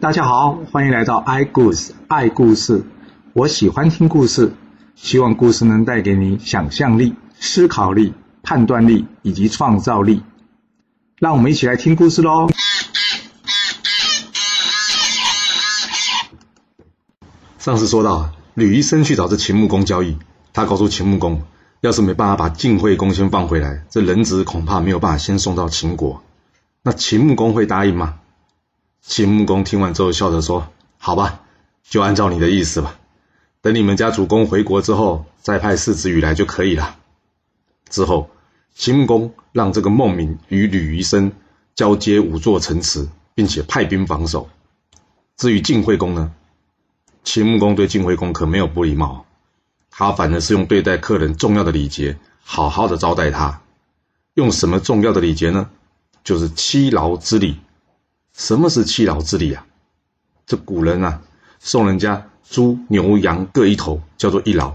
大家好，欢迎来到 i 故事爱故事。我喜欢听故事，希望故事能带给你想象力、思考力、判断力以及创造力。让我们一起来听故事喽！上次说到，吕医生去找这秦穆公交易，他告诉秦穆公，要是没办法把晋惠公先放回来，这人质恐怕没有办法先送到秦国。那秦穆公会答应吗？秦穆公听完之后笑着说：“好吧，就按照你的意思吧。等你们家主公回国之后，再派世子羽来就可以了。”之后，秦穆公让这个孟明与吕夷生交接五座城池，并且派兵防守。至于晋惠公呢，秦穆公对晋惠公可没有不礼貌，他反而是用对待客人重要的礼节，好好的招待他。用什么重要的礼节呢？就是七劳之礼。什么是七劳之礼啊？这古人啊，送人家猪、牛、羊各一头，叫做一劳。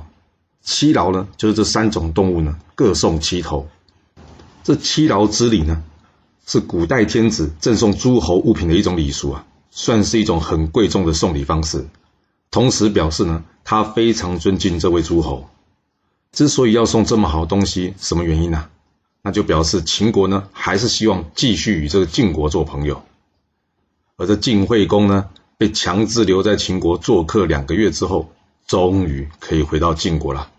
七劳呢，就是这三种动物呢，各送七头。这七劳之礼呢，是古代天子赠送诸侯物品的一种礼俗啊，算是一种很贵重的送礼方式。同时表示呢，他非常尊敬这位诸侯。之所以要送这么好东西，什么原因呢？那就表示秦国呢，还是希望继续与这个晋国做朋友。而这晋惠公呢，被强制留在秦国做客两个月之后，终于可以回到晋国了。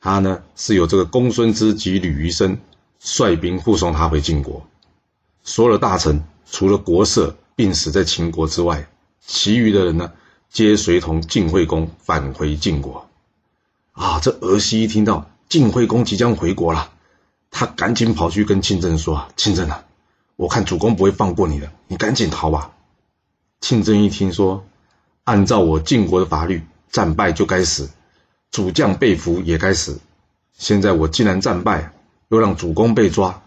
他呢，是由这个公孙之及吕夷生率兵护送他回晋国。所有的大臣，除了国色病死在秦国之外，其余的人呢，皆随同晋惠公返回晋国。啊，这儿媳一听到晋惠公即将回国了。他赶紧跑去跟庆正说：“庆正啊，我看主公不会放过你的，你赶紧逃吧。”庆正一听说，按照我晋国的法律，战败就该死，主将被俘也该死。现在我既然战败，又让主公被抓，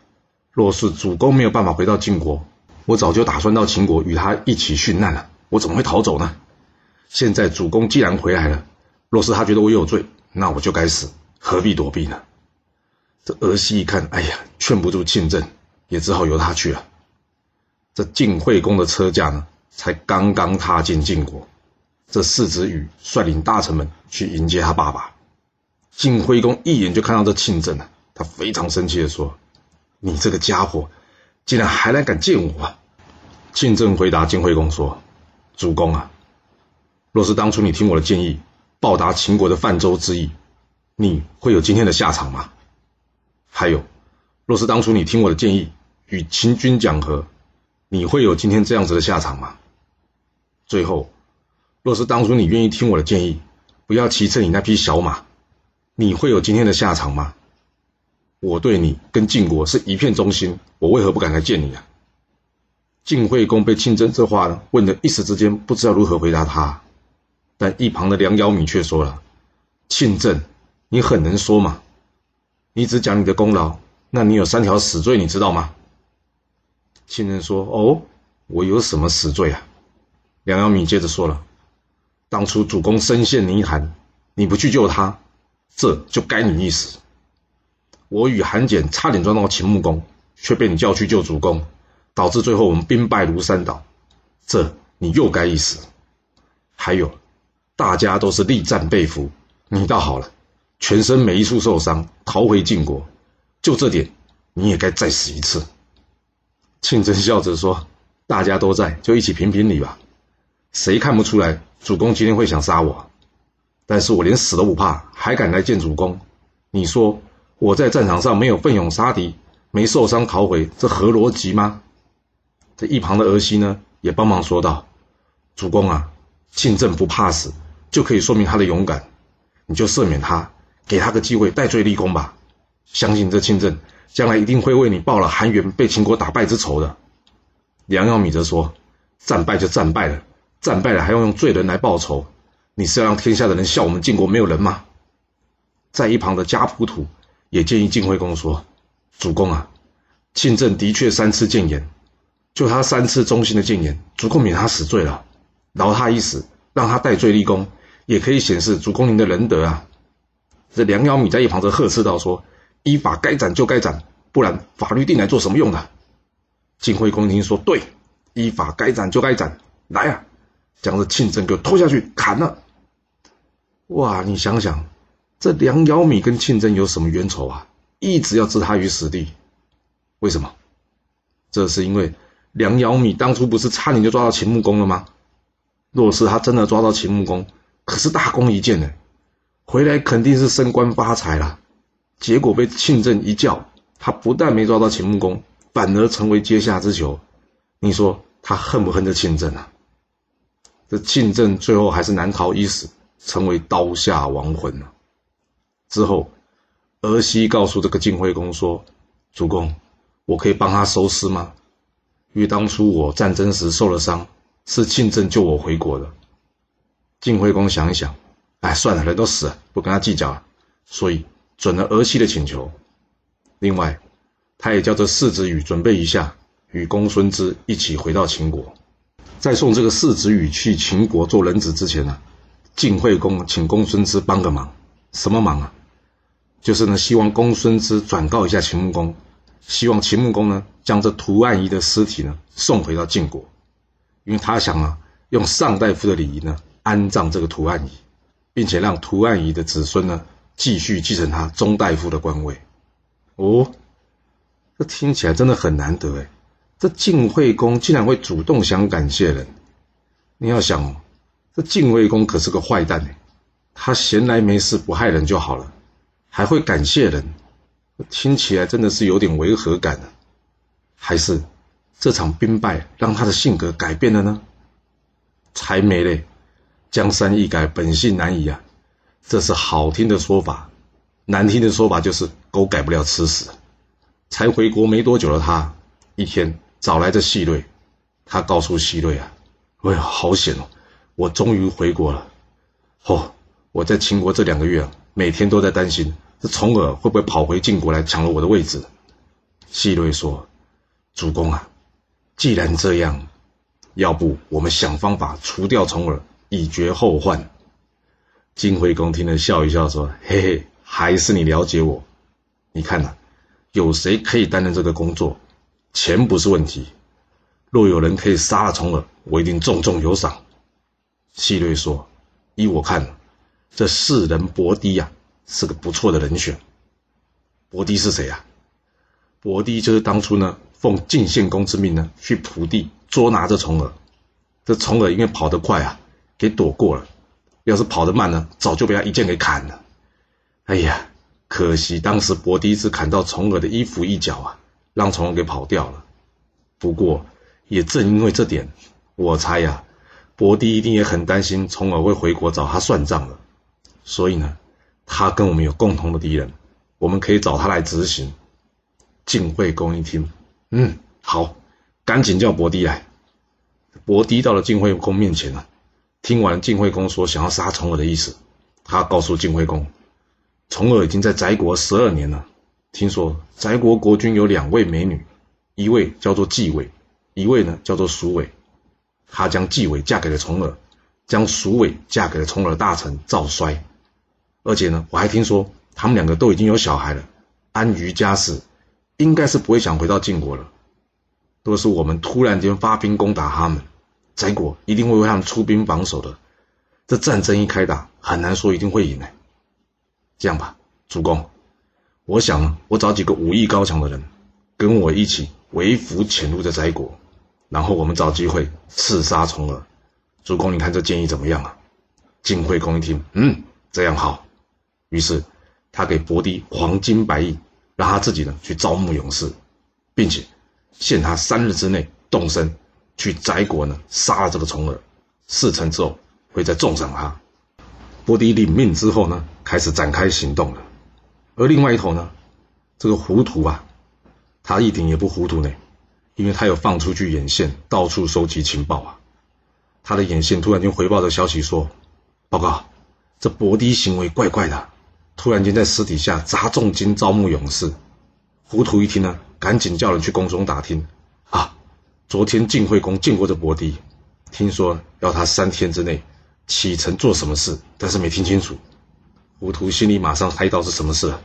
若是主公没有办法回到晋国，我早就打算到秦国与他一起殉难了。我怎么会逃走呢？现在主公既然回来了，若是他觉得我有罪，那我就该死，何必躲避呢？这儿媳一看，哎呀，劝不住庆正，也只好由他去了。这晋惠公的车驾呢，才刚刚踏进晋国，这世子羽率领大臣们去迎接他爸爸。晋惠公一眼就看到这庆政了，他非常生气的说：“你这个家伙，竟然还来敢见我！”庆政回答晋惠公说：“主公啊，若是当初你听我的建议，报答秦国的泛舟之意，你会有今天的下场吗？”还有，若是当初你听我的建议与秦军讲和，你会有今天这样子的下场吗？最后，若是当初你愿意听我的建议，不要骑乘你那匹小马，你会有今天的下场吗？我对你跟晋国是一片忠心，我为何不敢来见你啊？晋惠公被庆真这话呢问的一时之间不知道如何回答他，但一旁的梁尧米却说了：“庆正，你很能说嘛。”你只讲你的功劳，那你有三条死罪，你知道吗？亲人说：“哦，我有什么死罪啊？”梁阳米接着说了：“当初主公身陷泥潭，你不去救他，这就该你一死。我与韩简差点撞到秦穆公，却被你叫去救主公，导致最后我们兵败如山倒，这你又该一死。还有，大家都是力战被俘，你倒好了。”全身每一处受伤，逃回晋国，就这点，你也该再死一次。庆真笑着说：“大家都在，就一起评评理吧。谁看不出来，主公今天会想杀我？但是我连死都不怕，还敢来见主公？你说我在战场上没有奋勇杀敌，没受伤逃回，这合逻辑吗？”这一旁的儿媳呢，也帮忙说道：“主公啊，庆正不怕死，就可以说明他的勇敢，你就赦免他。”给他个机会，戴罪立功吧！相信这庆政将来一定会为你报了韩元被秦国打败之仇的。梁耀米则说：“战败就战败了，战败了还要用罪人来报仇？你是要让天下的人笑我们晋国没有人吗？”在一旁的家仆土也建议晋惠公说：“主公啊，庆政的确三次谏言，就他三次忠心的谏言，足够免他死罪了。饶他一死，让他戴罪立功，也可以显示主公您的仁德啊。”这梁耀米在一旁则呵斥道：“说依法该斩就该斩，不然法律定来做什么用的？”晋惠公听说：“对，依法该斩就该斩，来啊，将这庆镇给我拖下去砍了！哇，你想想，这梁尧米跟庆镇有什么冤仇啊？一直要置他于死地，为什么？这是因为梁尧米当初不是差点就抓到秦穆公了吗？若是他真的抓到秦穆公，可是大功一件呢，回来肯定是升官发财了。结果被庆镇一叫，他不但没抓到秦穆公，反而成为阶下之囚。你说他恨不恨这庆镇啊？这庆镇最后还是难逃一死，成为刀下亡魂了。之后，儿媳告诉这个晋惠公说：“主公，我可以帮他收尸吗？因为当初我战争时受了伤，是庆镇救我回国的。”晋惠公想一想，哎，算了，人都死了，不跟他计较了，所以准了儿媳的请求。另外，他也叫这世子羽准备一下，与公孙支一起回到秦国。在送这个世子羽去秦国做人质之前呢，晋惠公请公孙支帮个忙，什么忙啊？就是呢，希望公孙支转告一下秦穆公，希望秦穆公呢将这屠岸仪的尸体呢送回到晋国，因为他想啊，用上大夫的礼仪呢安葬这个屠岸仪，并且让屠岸仪的子孙呢继续继承他中大夫的官位。哦，这听起来真的很难得哎。这晋惠公竟然会主动想感谢人，你要想哦，这晋惠公可是个坏蛋哎，他闲来没事不害人就好了，还会感谢人，听起来真的是有点违和感呢。还是这场兵败让他的性格改变了呢？才没嘞，江山易改，本性难移啊，这是好听的说法，难听的说法就是狗改不了吃屎。才回国没多久的他，一天。找来这细瑞，他告诉细瑞啊：“哎呀，好险哦！我终于回国了。哦，我在秦国这两个月啊，每天都在担心这重耳会不会跑回晋国来抢了我的位置。”细瑞说：“主公啊，既然这样，要不我们想方法除掉重耳，以绝后患。”晋惠公听了笑一笑说：“嘿嘿，还是你了解我。你看呐，有谁可以担任这个工作？”钱不是问题，若有人可以杀了重耳，我一定重重有赏。细瑞说：“依我看，这世人伯堤呀，是个不错的人选。伯堤是谁呀？伯堤就是当初呢，奉晋献公之命呢，去蒲地捉拿这重耳。这重耳因为跑得快啊，给躲过了；要是跑得慢呢，早就被他一剑给砍了。哎呀，可惜当时伯迪只砍到重耳的衣服一角啊。”让重耳给跑掉了。不过，也正因为这点，我猜呀，伯迪一定也很担心重耳会回国找他算账了。所以呢，他跟我们有共同的敌人，我们可以找他来执行。晋惠公一听，嗯，好，赶紧叫伯迪来。伯迪到了晋惠公面前了，听完晋惠公说想要杀重耳的意思，他告诉晋惠公，重耳已经在翟国十二年了。听说翟国国君有两位美女，一位叫做季伟，一位呢叫做蜀伟。他将纪伟嫁给了重耳，将蜀伟嫁给了重耳大臣赵衰。而且呢，我还听说他们两个都已经有小孩了，安于家室，应该是不会想回到晋国了。若是我们突然间发兵攻打他们，翟国一定会为他们出兵防守的。这战争一开打，很难说一定会赢呢。这样吧，主公。我想，我找几个武艺高强的人，跟我一起为俘潜入这翟国，然后我们找机会刺杀重耳。主公，你看这建议怎么样啊？晋惠公一听，嗯，这样好。于是他给伯狄黄金百亿，让他自己呢去招募勇士，并且限他三日之内动身去翟国呢杀了这个重耳，事成之后会再重赏他。伯迪领命之后呢，开始展开行动了。而另外一头呢，这个糊涂啊，他一点也不糊涂呢，因为他有放出去眼线，到处收集情报啊。他的眼线突然间回报的消息说：“报告，这伯迪行为怪怪的，突然间在私底下砸重金招募勇士。”糊涂一听呢，赶紧叫人去宫中打听。昨天晋惠公见过这伯堤，听说要他三天之内启程做什么事，但是没听清楚。糊涂心里马上猜到是什么事了，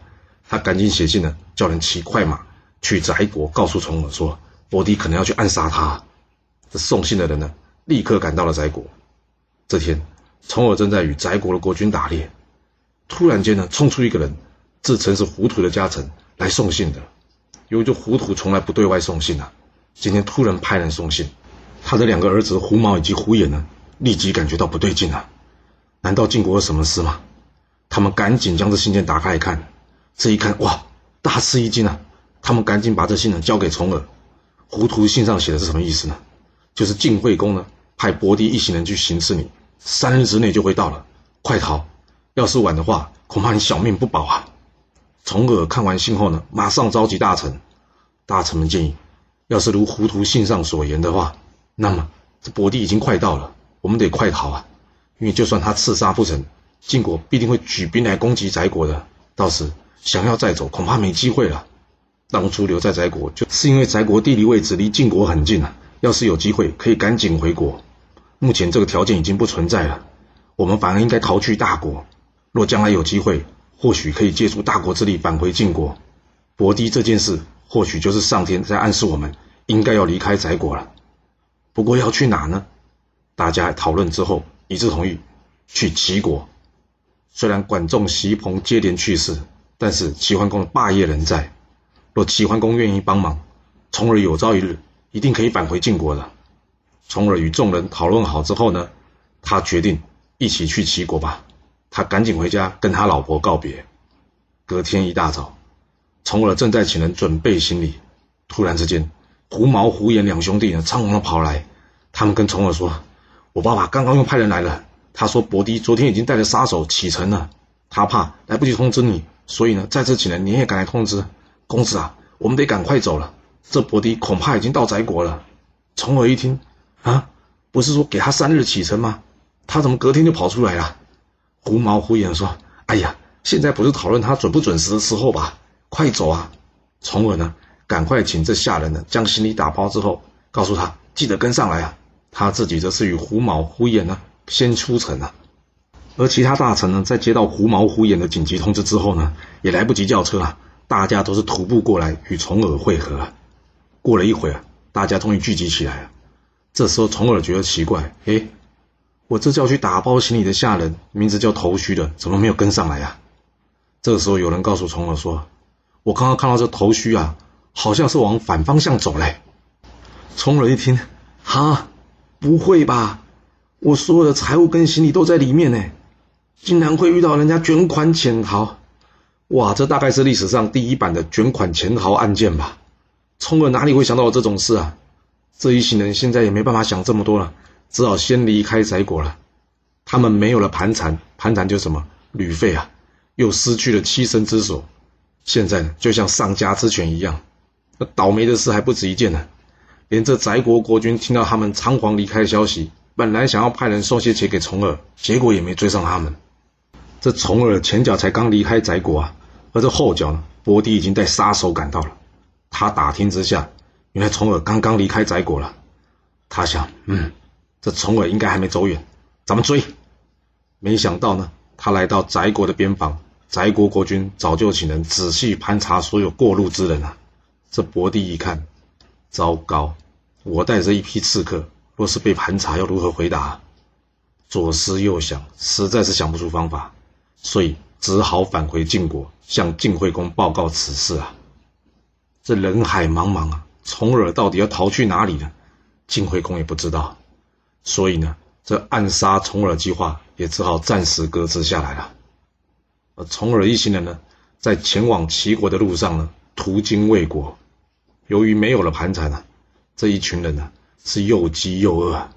他赶紧写信呢，叫人骑快马去翟国，告诉重耳说伯堤可能要去暗杀他。这送信的人呢，立刻赶到了翟国。这天，重耳正在与翟国的国君打猎，突然间呢，冲出一个人，自称是胡涂的家臣来送信的。由于这胡涂从来不对外送信啊，今天突然派人送信，他的两个儿子胡毛以及胡眼呢，立即感觉到不对劲啊！难道晋国有什么事吗？他们赶紧将这信件打开一看，这一看哇，大吃一惊啊！他们赶紧把这信呢交给重耳。糊涂信上写的是什么意思呢？就是晋惠公呢派伯狄一行人去行刺你，三日之内就会到了，快逃！要是晚的话，恐怕你小命不保啊！重耳看完信后呢，马上召集大臣。大臣们建议，要是如胡图信上所言的话，那么这伯狄已经快到了，我们得快逃啊！因为就算他刺杀不成，晋国必定会举兵来攻击翟国的，到时想要再走，恐怕没机会了。当初留在翟国，就是因为翟国地理位置离晋国很近啊。要是有机会，可以赶紧回国。目前这个条件已经不存在了，我们反而应该逃去大国。若将来有机会，或许可以借助大国之力返回晋国。伯狄这件事，或许就是上天在暗示我们应该要离开翟国了。不过要去哪呢？大家讨论之后一致同意去齐国。虽然管仲、席鹏接连去世，但是齐桓公的霸业仍在。若齐桓公愿意帮忙，从而有朝一日一定可以返回晋国的。从而与众人讨论好之后呢，他决定一起去齐国吧。他赶紧回家跟他老婆告别。隔天一大早，从而正在请人准备行李，突然之间，胡毛、胡眼两兄弟呢仓皇的跑来。他们跟从儿说：“我爸爸刚刚又派人来了，他说伯迪昨天已经带着杀手启程了，他怕来不及通知你，所以呢再次请人连夜赶来通知。”公子啊，我们得赶快走了。这伯迪恐怕已经到翟国了。重耳一听，啊，不是说给他三日启程吗？他怎么隔天就跑出来了？胡毛胡眼说：“哎呀，现在不是讨论他准不准时的时候吧？快走啊！”重耳呢，赶快请这下人呢将行李打包之后，告诉他记得跟上来啊。他自己则是与胡毛胡眼呢先出城了。而其他大臣呢，在接到胡毛胡眼的紧急通知之后呢，也来不及叫车啊。大家都是徒步过来与重耳会合。过了一会啊，大家终于聚集起来了。这时候，重耳觉得奇怪：“哎，我这叫去打包行李的下人，名字叫头须的，怎么没有跟上来呀？”这个时候，有人告诉重耳说：“我刚刚看到这头须啊，好像是往反方向走嘞。”重耳一听：“哈，不会吧？我所有的财物跟行李都在里面呢，竟然会遇到人家卷款潜逃？”哇，这大概是历史上第一版的卷款潜逃案件吧？冲儿哪里会想到这种事啊？这一行人现在也没办法想这么多了，只好先离开翟国了。他们没有了盘缠，盘缠就什么旅费啊，又失去了栖身之所，现在就像丧家之犬一样。那倒霉的事还不止一件呢，连这翟国国君听到他们仓皇离开的消息，本来想要派人送些钱给重耳，结果也没追上他们。这重耳前脚才刚离开翟国啊。而这后脚呢，伯狄已经带杀手赶到了。他打听之下，原来重耳刚刚离开翟国了。他想，嗯，这重耳应该还没走远，咱们追。没想到呢，他来到翟国的边防，翟国国君早就请人仔细盘查所有过路之人了。这伯狄一看，糟糕，我带着一批刺客，若是被盘查，要如何回答？左思右想，实在是想不出方法，所以。只好返回晋国，向晋惠公报告此事啊！这人海茫茫啊，重耳到底要逃去哪里呢？晋惠公也不知道，所以呢，这暗杀重耳计划也只好暂时搁置下来了。而重耳一行人呢，在前往齐国的路上呢，途经魏国，由于没有了盘缠啊，这一群人呢是又饥又饿，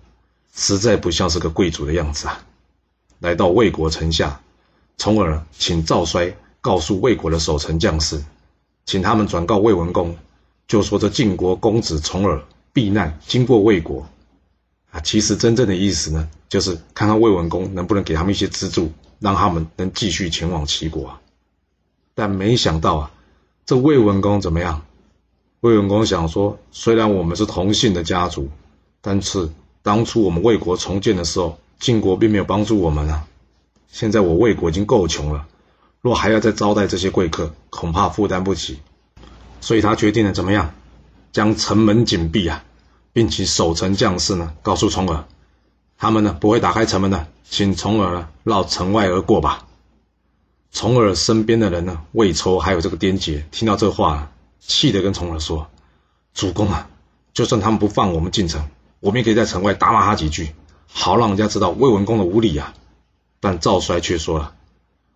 实在不像是个贵族的样子啊！来到魏国城下。从而请赵衰告诉魏国的守城将士，请他们转告魏文公，就说这晋国公子重耳避难经过魏国，啊，其实真正的意思呢，就是看看魏文公能不能给他们一些资助，让他们能继续前往齐国啊。但没想到啊，这魏文公怎么样？魏文公想说，虽然我们是同姓的家族，但是当初我们魏国重建的时候，晋国并没有帮助我们啊。现在我魏国已经够穷了，若还要再招待这些贵客，恐怕负担不起。所以他决定了怎么样，将城门紧闭啊，并且守城将士呢，告诉重耳他们呢不会打开城门的，请重耳呢绕城外而过吧。重耳身边的人呢，魏抽还有这个颠杰，听到这话，气得跟重耳说：“主公啊，就算他们不放我们进城，我们也可以在城外打骂他几句，好让人家知道魏文公的无礼啊。”但赵衰却说了：“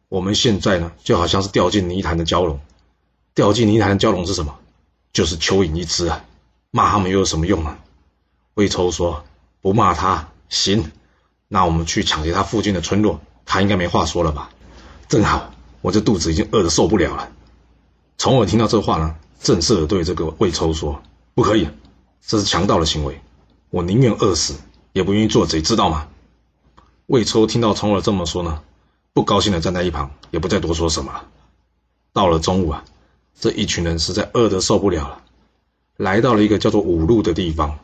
我们现在呢，就好像是掉进泥潭的蛟龙，掉进泥潭的蛟龙是什么？就是蚯蚓一只啊！骂他们又有什么用呢？”魏抽说：“不骂他行，那我们去抢劫他附近的村落，他应该没话说了吧？”正好，我这肚子已经饿得受不了了。从而听到这话呢，正式的对这个魏抽说：“不可以，这是强盗的行为，我宁愿饿死，也不愿意做贼，知道吗？”魏抽听到从而这么说呢，不高兴的站在一旁，也不再多说什么了。到了中午啊，这一群人实在饿得受不了了，来到了一个叫做五路的地方，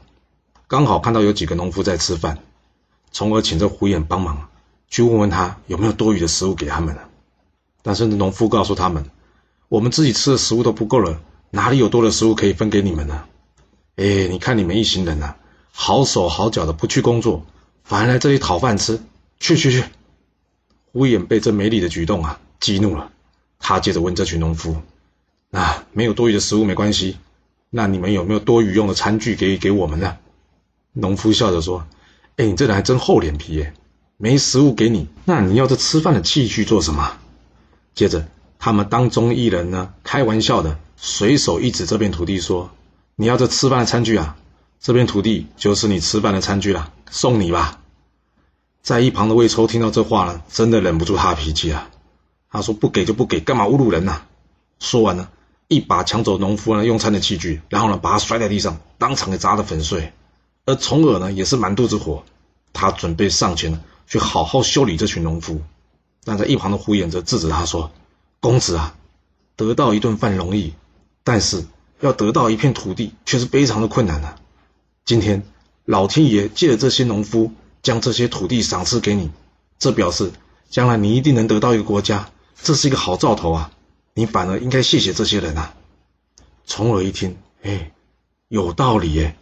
刚好看到有几个农夫在吃饭，从而请这胡眼帮忙，去问问他有没有多余的食物给他们了。但是农夫告诉他们：“我们自己吃的食物都不够了，哪里有多的食物可以分给你们呢？”哎，你看你们一行人呐，好手好脚的不去工作，反而来这里讨饭吃。去去去！胡眼被这没礼的举动啊激怒了，他接着问这群农夫：“啊，没有多余的食物没关系，那你们有没有多余用的餐具给给我们呢？”农夫笑着说：“哎，你这人还真厚脸皮耶，没食物给你，那你要这吃饭的器具做什么？”接着，他们当中一人呢，开玩笑的随手一指这片土地，说：“你要这吃饭的餐具啊，这片土地就是你吃饭的餐具了，送你吧。”在一旁的魏抽听到这话呢，真的忍不住他的脾气啊。他说：“不给就不给，干嘛侮辱人呢？”说完呢，一把抢走农夫呢用餐的器具，然后呢把他摔在地上，当场给砸得粉碎。而重耳呢也是满肚子火，他准备上前去好好修理这群农夫。但在一旁的胡眼则制止他说：“公子啊，得到一顿饭容易，但是要得到一片土地却是非常的困难的。今天老天爷借了这些农夫，将这些土地赏赐给你，这表示将来你一定能得到一个国家，这是一个好兆头啊！你反而应该谢谢这些人啊。”重耳一听，哎，有道理耶。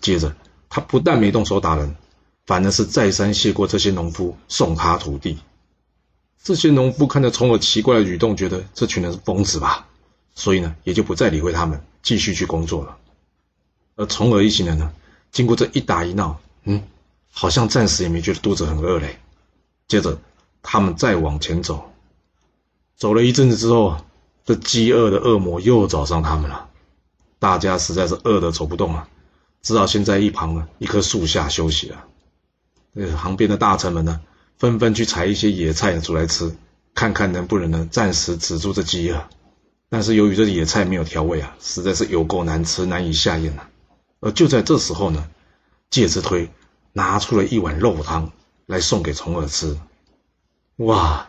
接着他不但没动手打人，反而是再三谢过这些农夫，送他土地。这些农夫看着重耳奇怪的举动，觉得这群人是疯子吧，所以呢，也就不再理会他们，继续去工作了。而重耳一行人呢，经过这一打一闹，嗯，好像暂时也没觉得肚子很饿嘞。接着，他们再往前走，走了一阵子之后，这饥饿的恶魔又找上他们了。大家实在是饿得走不动了，只好先在一旁呢一棵树下休息了。那旁边的大臣们呢？纷纷去采一些野菜煮来吃，看看能不能呢暂时止住这饥饿。但是由于这野菜没有调味啊，实在是有够难吃，难以下咽啊。而就在这时候呢，介之推拿出了一碗肉汤来送给重耳吃。哇，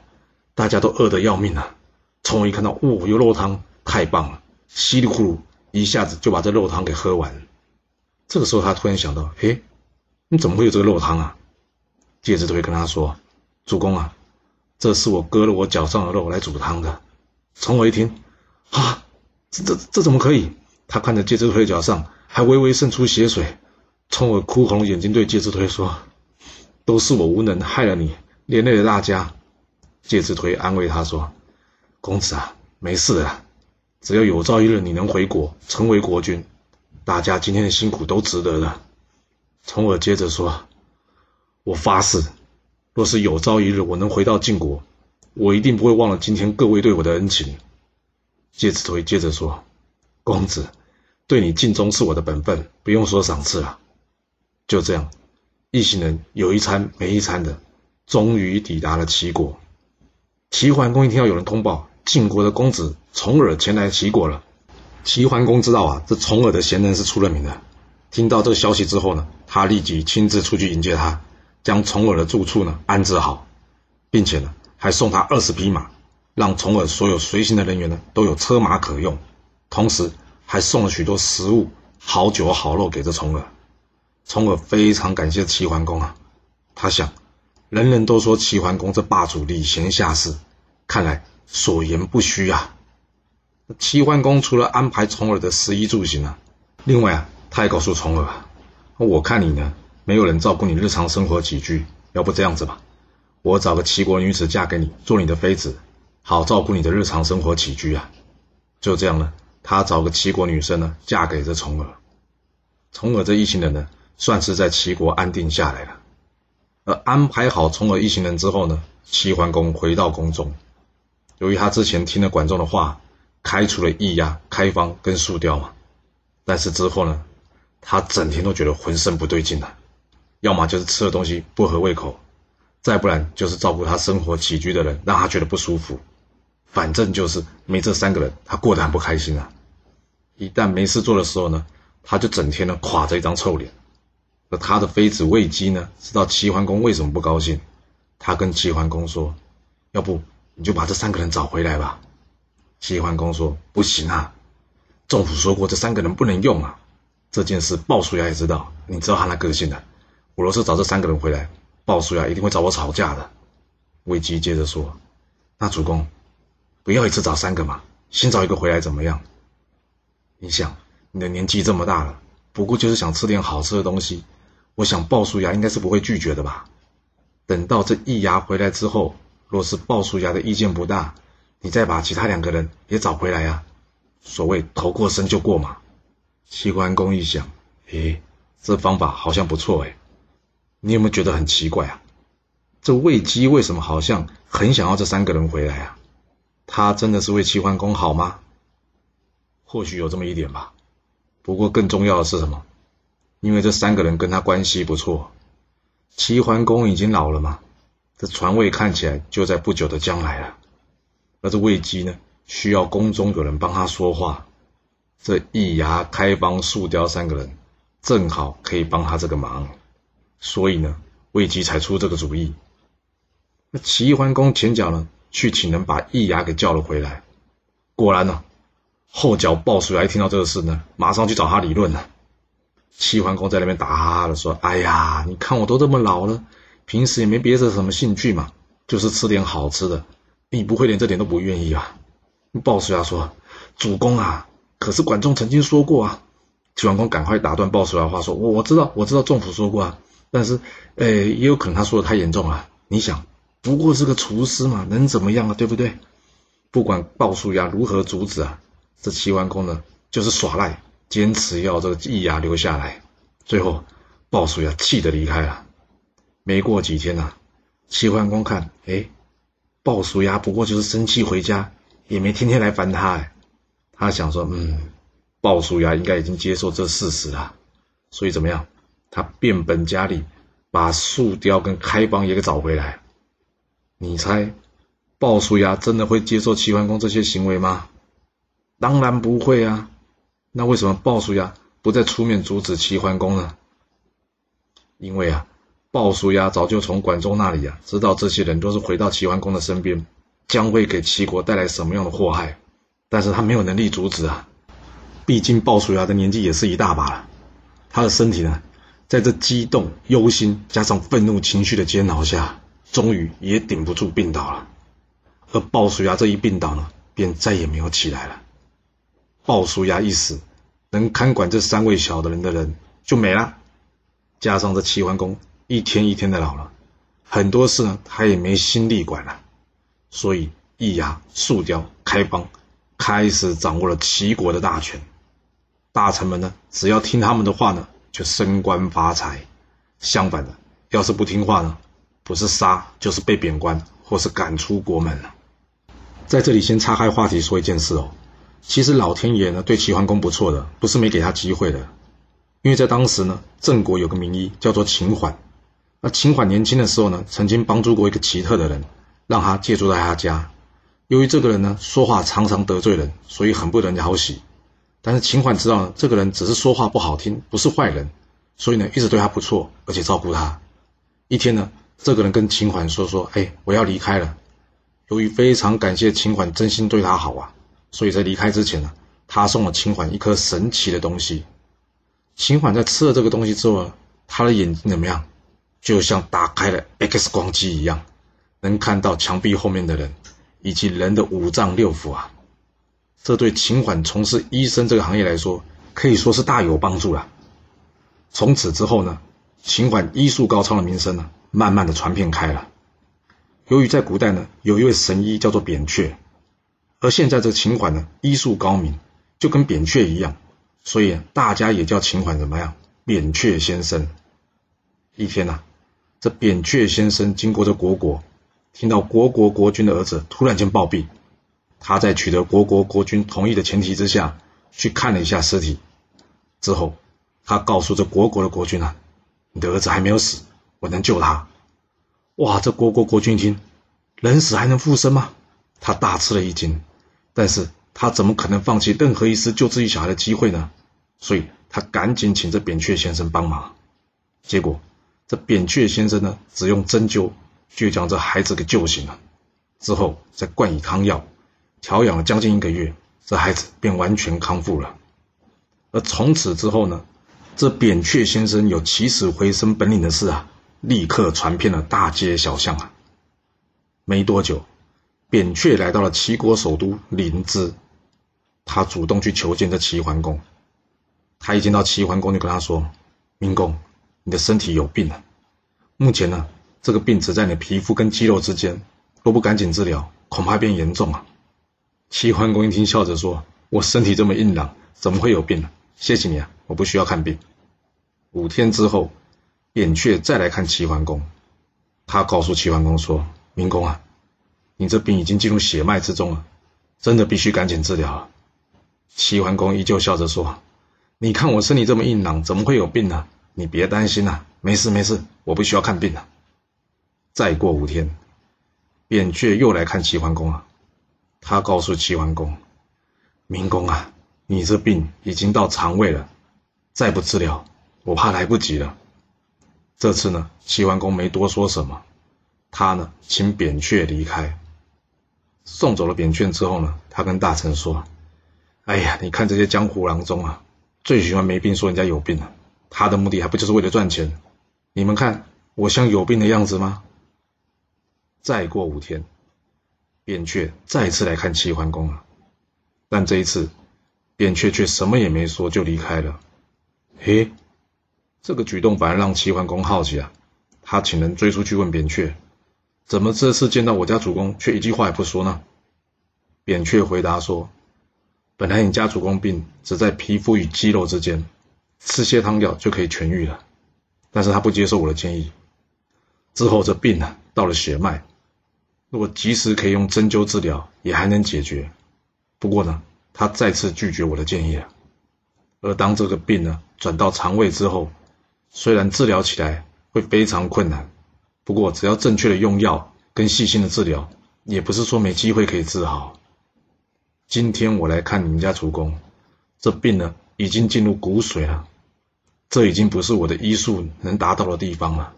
大家都饿得要命啊！重耳一看到，哦，有肉汤，太棒了，稀里呼噜一下子就把这肉汤给喝完了。这个时候他突然想到，嘿，你怎么会有这个肉汤啊？介之推跟他说：“主公啊，这是我割了我脚上的肉来煮汤的。”从我一听，啊，这这这怎么可以？他看着介之推脚上还微微渗出血水，从我哭红眼睛对介之推说：“都是我无能害了你，连累了大家。”介之推安慰他说：“公子啊，没事的，只要有朝一日你能回国成为国君，大家今天的辛苦都值得的。”从而接着说。我发誓，若是有朝一日我能回到晋国，我一定不会忘了今天各位对我的恩情。介子推接着说：“公子，对你尽忠是我的本分，不用说赏赐了。”就这样，一行人有一餐没一餐的，终于抵达了齐国。齐桓公一听到有人通报晋国的公子重耳前来齐国了，齐桓公知道啊，这重耳的贤能是出了名的。听到这个消息之后呢，他立即亲自出去迎接他。将重耳的住处呢安置好，并且呢还送他二十匹马，让重耳所有随行的人员呢都有车马可用，同时还送了许多食物、好酒好肉给这重耳。重耳非常感谢齐桓公啊，他想，人人都说齐桓公这霸主礼贤下士，看来所言不虚啊。齐桓公除了安排重耳的食衣住行啊，另外啊他还告诉重耳啊，我看你呢。没有人照顾你日常生活起居，要不这样子吧，我找个齐国女子嫁给你，做你的妃子，好照顾你的日常生活起居啊。就这样呢，他找个齐国女生呢，嫁给这重耳。重耳这一行人呢，算是在齐国安定下来了。而安排好重耳一行人之后呢，齐桓公回到宫中。由于他之前听了管仲的话，开除了易压、开方跟树雕嘛，但是之后呢，他整天都觉得浑身不对劲了，要么就是吃的东西不合胃口，再不然就是照顾他生活起居的人让他觉得不舒服，反正就是没这三个人，他过得很不开心啊。一旦没事做的时候呢，他就整天呢垮着一张臭脸。那他的妃子魏姬呢，知道齐桓公为什么不高兴，他跟齐桓公说：“要不你就把这三个人找回来吧。”齐桓公说：“不行啊，仲甫说过这三个人不能用啊。这件事鲍叔牙也知道，你知道他那个性的。我若是找这三个人回来，鲍叔牙一定会找我吵架的。”魏姬接着说：“那主公，不要一次找三个嘛，先找一个回来怎么样？你想，你的年纪这么大了，不过就是想吃点好吃的东西。”我想鲍叔牙应该是不会拒绝的吧。等到这一牙回来之后，若是鲍叔牙的意见不大，你再把其他两个人也找回来呀。所谓头过身就过嘛。齐桓公一想，诶，这方法好像不错诶。你有没有觉得很奇怪啊？这魏姬为什么好像很想要这三个人回来啊？他真的是为齐桓公好吗？或许有这么一点吧。不过更重要的是什么？因为这三个人跟他关系不错，齐桓公已经老了嘛，这传位看起来就在不久的将来了。那这魏姬呢，需要宫中有人帮他说话，这易牙、开方、树雕三个人正好可以帮他这个忙，所以呢，魏姬才出这个主意。那齐桓公前脚呢，去请人把易牙给叫了回来，果然呢，后脚鲍叔牙一听到这个事呢，马上去找他理论了。齐桓公在那边打哈哈的说：“哎呀，你看我都这么老了，平时也没别的什么兴趣嘛，就是吃点好吃的。你不会连这点都不愿意啊？”鲍叔牙说：“主公啊，可是管仲曾经说过啊。”齐桓公赶快打断鲍叔牙话说：“我我知道，我知道仲甫说过啊，但是，呃，也有可能他说的太严重了。你想，不过是个厨师嘛，能怎么样啊？对不对？不管鲍叔牙如何阻止啊，这齐桓公呢，就是耍赖。”坚持要这个易牙留下来，最后鲍叔牙气得离开了。没过几天呐，齐桓公看，哎，鲍叔牙不过就是生气回家，也没天天来烦他。他想说，嗯，鲍叔牙应该已经接受这事实了，所以怎么样？他变本加厉，把树雕跟开邦也给找回来。你猜，鲍叔牙真的会接受齐桓公这些行为吗？当然不会啊。那为什么鲍叔牙不再出面阻止齐桓公呢？因为啊，鲍叔牙早就从管仲那里啊知道这些人都是回到齐桓公的身边，将会给齐国带来什么样的祸害，但是他没有能力阻止啊。毕竟鲍叔牙的年纪也是一大把了，他的身体呢，在这激动、忧心加上愤怒情绪的煎熬下，终于也顶不住病倒了。而鲍叔牙这一病倒呢，便再也没有起来了。鲍叔牙一死。能看管这三位小的人的人就没了，加上这齐桓公一天一天的老了，很多事呢他也没心力管了，所以易牙、树雕、开邦开始掌握了齐国的大权，大臣们呢只要听他们的话呢就升官发财，相反的要是不听话呢，不是杀就是被贬官或是赶出国门了。在这里先岔开话题说一件事哦。其实老天爷呢对齐桓公不错的，不是没给他机会的，因为在当时呢，郑国有个名医叫做秦缓，那秦缓年轻的时候呢，曾经帮助过一个奇特的人，让他借住在他家。由于这个人呢说话常常得罪人，所以很不得人家好喜。但是秦缓知道呢，这个人只是说话不好听，不是坏人，所以呢一直对他不错，而且照顾他。一天呢，这个人跟秦缓说说：“哎，我要离开了。”由于非常感谢秦缓真心对他好啊。所以在离开之前呢，他送了秦缓一颗神奇的东西。秦缓在吃了这个东西之后，他的眼睛怎么样？就像打开了 X 光机一样，能看到墙壁后面的人以及人的五脏六腑啊！这对秦缓从事医生这个行业来说，可以说是大有帮助了。从此之后呢，秦缓医术高超的名声呢，慢慢的传遍开了。由于在古代呢，有一位神医叫做扁鹊，而现在这秦缓呢，医术高明，就跟扁鹊一样，所以大家也叫秦缓怎么样？扁鹊先生。一天呐，这扁鹊先生经过这虢国，听到虢国国君的儿子突然间暴毙，他在取得虢国国君同意的前提之下，去看了一下尸体，之后，他告诉这虢国的国君啊，你的儿子还没有死，我能救他。哇！这虢国国君一听，人死还能复生吗？他大吃了一惊，但是他怎么可能放弃任何一丝救自己小孩的机会呢？所以他赶紧请这扁鹊先生帮忙。结果，这扁鹊先生呢，只用针灸就将这孩子给救醒了。之后再灌以汤药，调养了将近一个月，这孩子便完全康复了。而从此之后呢，这扁鹊先生有起死回生本领的事啊。立刻传遍了大街小巷啊！没多久，扁鹊来到了齐国首都临淄，他主动去求见这齐桓公。他一见到齐桓公，就跟他说：“明公，你的身体有病了。目前呢，这个病只在你皮肤跟肌肉之间，若不赶紧治疗，恐怕变严重啊。”齐桓公一听，笑着说：“我身体这么硬朗，怎么会有病呢？谢谢你啊，我不需要看病。”五天之后。扁鹊再来看齐桓公，他告诉齐桓公说：“明公啊，你这病已经进入血脉之中了，真的必须赶紧治疗。”齐桓公依旧笑着说：“你看我身体这么硬朗，怎么会有病呢？你别担心呐，没事没事，我不需要看病了。”再过五天，扁鹊又来看齐桓公了，他告诉齐桓公：“明公啊，你这病已经到肠胃了，再不治疗，我怕来不及了。”这次呢，齐桓公没多说什么，他呢请扁鹊离开，送走了扁鹊之后呢，他跟大臣说：“哎呀，你看这些江湖郎中啊，最喜欢没病说人家有病了，他的目的还不就是为了赚钱？你们看我像有病的样子吗？”再过五天，扁鹊再次来看齐桓公了，但这一次，扁鹊却什么也没说就离开了。嘿。这个举动反而让齐桓公好奇啊，他请人追出去问扁鹊：“怎么这次见到我家主公却一句话也不说呢？”扁鹊回答说：“本来你家主公病只在皮肤与肌肉之间，吃些汤药就可以痊愈了，但是他不接受我的建议。之后这病呢到了血脉，如果及时可以用针灸治疗，也还能解决。不过呢，他再次拒绝我的建议了。而当这个病呢转到肠胃之后，虽然治疗起来会非常困难，不过只要正确的用药跟细心的治疗，也不是说没机会可以治好。今天我来看你们家主公，这病呢已经进入骨髓了，这已经不是我的医术能达到的地方了。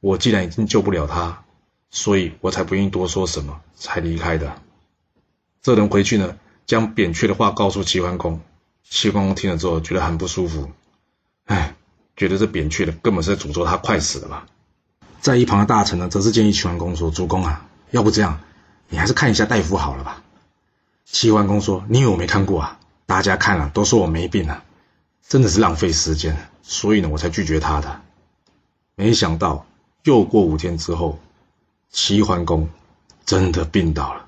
我既然已经救不了他，所以我才不愿意多说什么，才离开的。这人回去呢，将扁鹊的话告诉齐桓公，齐桓公听了之后觉得很不舒服，唉。觉得这扁鹊的根本是在诅咒他快死了吧？在一旁的大臣呢，则是建议齐桓公说：“主公啊，要不这样，你还是看一下大夫好了吧。”齐桓公说：“你以为我没看过啊？大家看了都说我没病啊，真的是浪费时间，所以呢，我才拒绝他的。”没想到又过五天之后，齐桓公真的病倒了。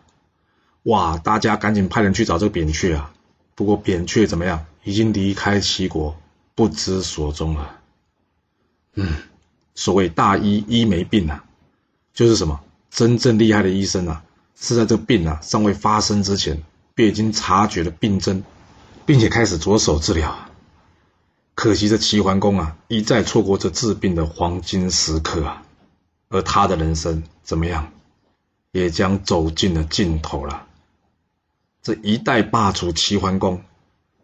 哇！大家赶紧派人去找这个扁鹊啊。不过扁鹊怎么样？已经离开齐国，不知所踪了。嗯，所谓大医医没病啊，就是什么真正厉害的医生啊，是在这个病啊尚未发生之前，便已经察觉了病症，并且开始着手治疗。可惜这齐桓公啊，一再错过这治病的黄金时刻啊，而他的人生怎么样，也将走进了尽头了。这一代霸主齐桓公，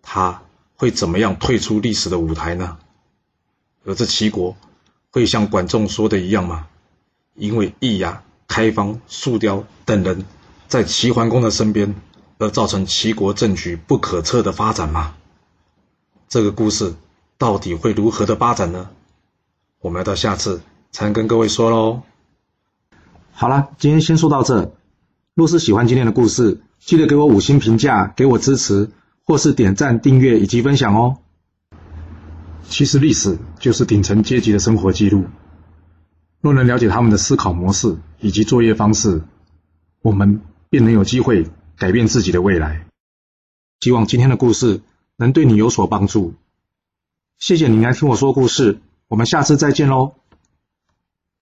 他会怎么样退出历史的舞台呢？而这齐国会像管仲说的一样吗？因为易牙、开方、树雕等人在齐桓公的身边，而造成齐国政局不可测的发展吗？这个故事到底会如何的发展呢？我们要到下次才能跟各位说喽。好了，今天先说到这。若是喜欢今天的故事，记得给我五星评价，给我支持，或是点赞、订阅以及分享哦。其实历史就是顶层阶级的生活记录。若能了解他们的思考模式以及作业方式，我们便能有机会改变自己的未来。希望今天的故事能对你有所帮助。谢谢你来听我说故事，我们下次再见喽。